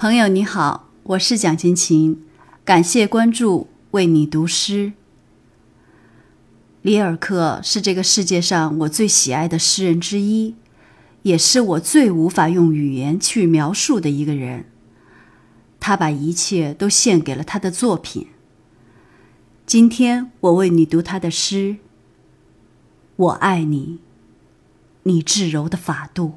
朋友你好，我是蒋勤勤，感谢关注，为你读诗。里尔克是这个世界上我最喜爱的诗人之一，也是我最无法用语言去描述的一个人。他把一切都献给了他的作品。今天我为你读他的诗。我爱你，你至柔的法度。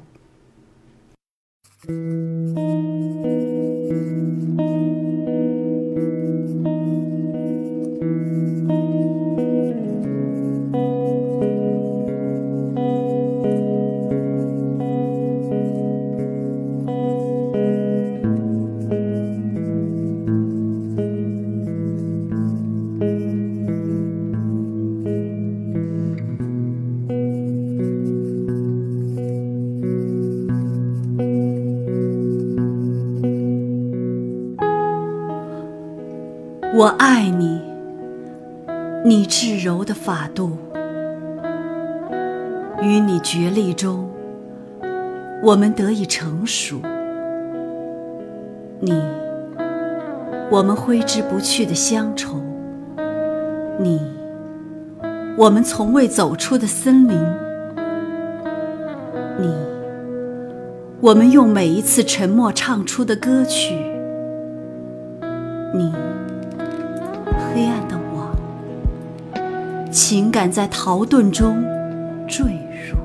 我爱你，你至柔的法度。与你决力中，我们得以成熟。你，我们挥之不去的乡愁；你，我们从未走出的森林；你，我们用每一次沉默唱出的歌曲；你。情感在逃遁中坠入。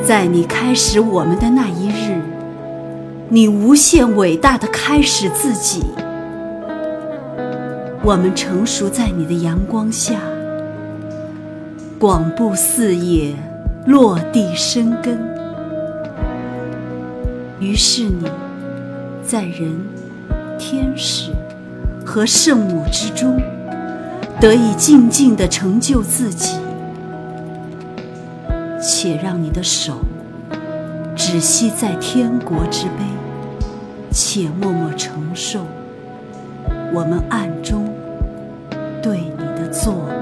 在你开始我们的那一日，你无限伟大的开始自己。我们成熟在你的阳光下，广布四野，落地生根。于是你，在人、天使。和圣母之中，得以静静的成就自己，且让你的手只息在天国之杯，且默默承受。我们暗中对你的作为。